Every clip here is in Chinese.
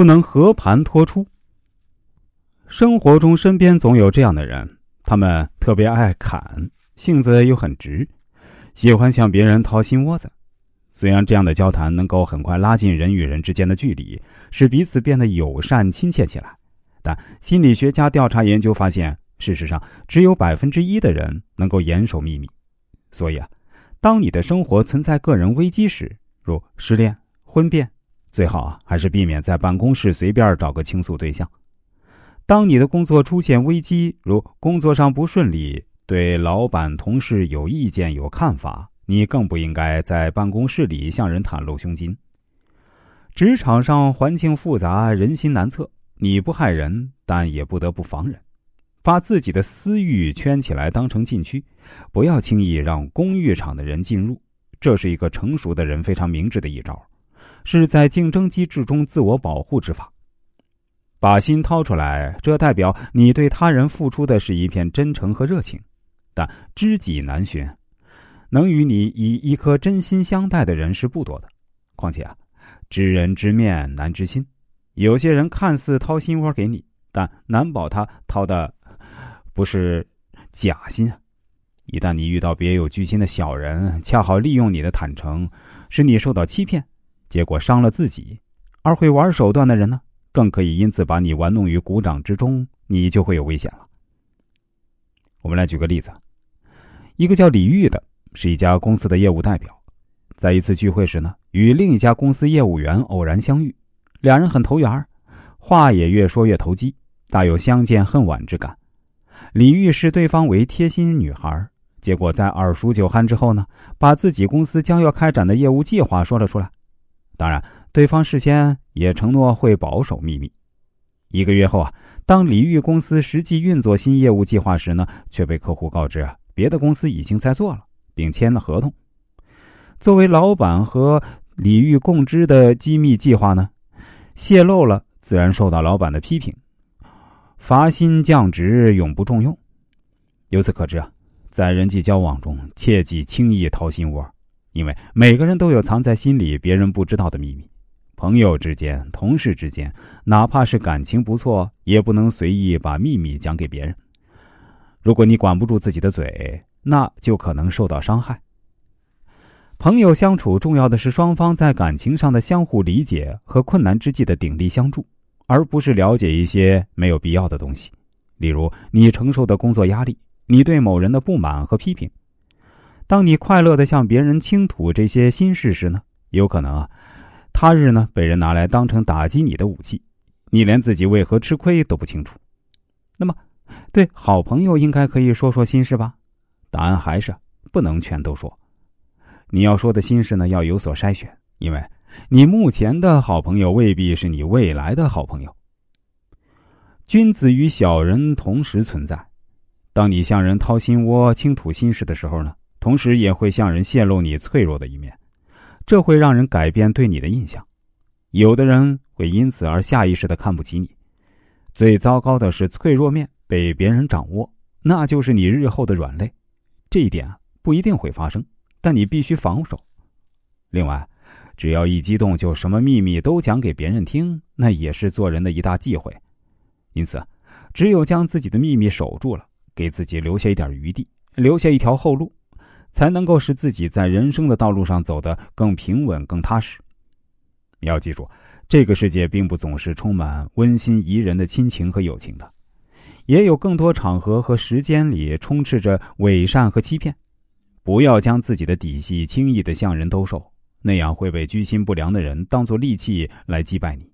不能和盘托出。生活中身边总有这样的人，他们特别爱砍，性子又很直，喜欢向别人掏心窝子。虽然这样的交谈能够很快拉近人与人之间的距离，使彼此变得友善亲切起来，但心理学家调查研究发现，事实上只有百分之一的人能够严守秘密。所以啊，当你的生活存在个人危机时，如失恋、婚变，最好啊还是避免在办公室随便找个倾诉对象。当你的工作出现危机，如工作上不顺利，对老板、同事有意见、有看法，你更不应该在办公室里向人袒露胸襟。职场上环境复杂，人心难测，你不害人，但也不得不防人。把自己的私欲圈起来当成禁区，不要轻易让公寓场的人进入，这是一个成熟的人非常明智的一招，是在竞争机制中自我保护之法。把心掏出来，这代表你对他人付出的是一片真诚和热情。但知己难寻，能与你以一颗真心相待的人是不多的。况且啊，知人知面难知心，有些人看似掏心窝给你，但难保他掏的不是假心啊。一旦你遇到别有居心的小人，恰好利用你的坦诚，使你受到欺骗，结果伤了自己；而会玩手段的人呢？更可以因此把你玩弄于股掌之中，你就会有危险了。我们来举个例子，一个叫李玉的，是一家公司的业务代表，在一次聚会时呢，与另一家公司业务员偶然相遇，两人很投缘话也越说越投机，大有相见恨晚之感。李玉视对方为贴心女孩，结果在二熟酒酣之后呢，把自己公司将要开展的业务计划说了出来，当然。对方事先也承诺会保守秘密。一个月后啊，当李玉公司实际运作新业务计划时呢，却被客户告知啊，别的公司已经在做了，并签了合同。作为老板和李玉共知的机密计划呢，泄露了，自然受到老板的批评，罚薪降职，永不重用。由此可知啊，在人际交往中，切忌轻易掏心窝，因为每个人都有藏在心里别人不知道的秘密。朋友之间、同事之间，哪怕是感情不错，也不能随意把秘密讲给别人。如果你管不住自己的嘴，那就可能受到伤害。朋友相处，重要的是双方在感情上的相互理解和困难之际的鼎力相助，而不是了解一些没有必要的东西，例如你承受的工作压力，你对某人的不满和批评。当你快乐的向别人倾吐这些心事时呢，有可能啊。他日呢，被人拿来当成打击你的武器，你连自己为何吃亏都不清楚。那么，对好朋友应该可以说说心事吧？答案还是不能全都说。你要说的心事呢，要有所筛选，因为你目前的好朋友未必是你未来的好朋友。君子与小人同时存在，当你向人掏心窝、倾吐心事的时候呢，同时也会向人泄露你脆弱的一面。这会让人改变对你的印象，有的人会因此而下意识的看不起你。最糟糕的是脆弱面被别人掌握，那就是你日后的软肋。这一点不一定会发生，但你必须防守。另外，只要一激动就什么秘密都讲给别人听，那也是做人的一大忌讳。因此，只有将自己的秘密守住了，给自己留下一点余地，留下一条后路。才能够使自己在人生的道路上走得更平稳、更踏实。要记住，这个世界并不总是充满温馨宜人的亲情和友情的，也有更多场合和时间里充斥着伪善和欺骗。不要将自己的底细轻易的向人兜售，那样会被居心不良的人当作利器来击败你。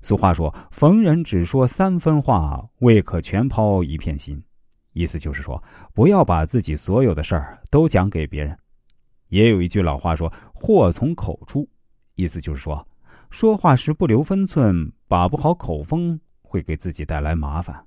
俗话说：“逢人只说三分话，未可全抛一片心。”意思就是说，不要把自己所有的事儿都讲给别人。也有一句老话说：“祸从口出。”意思就是说，说话时不留分寸，把不好口风，会给自己带来麻烦。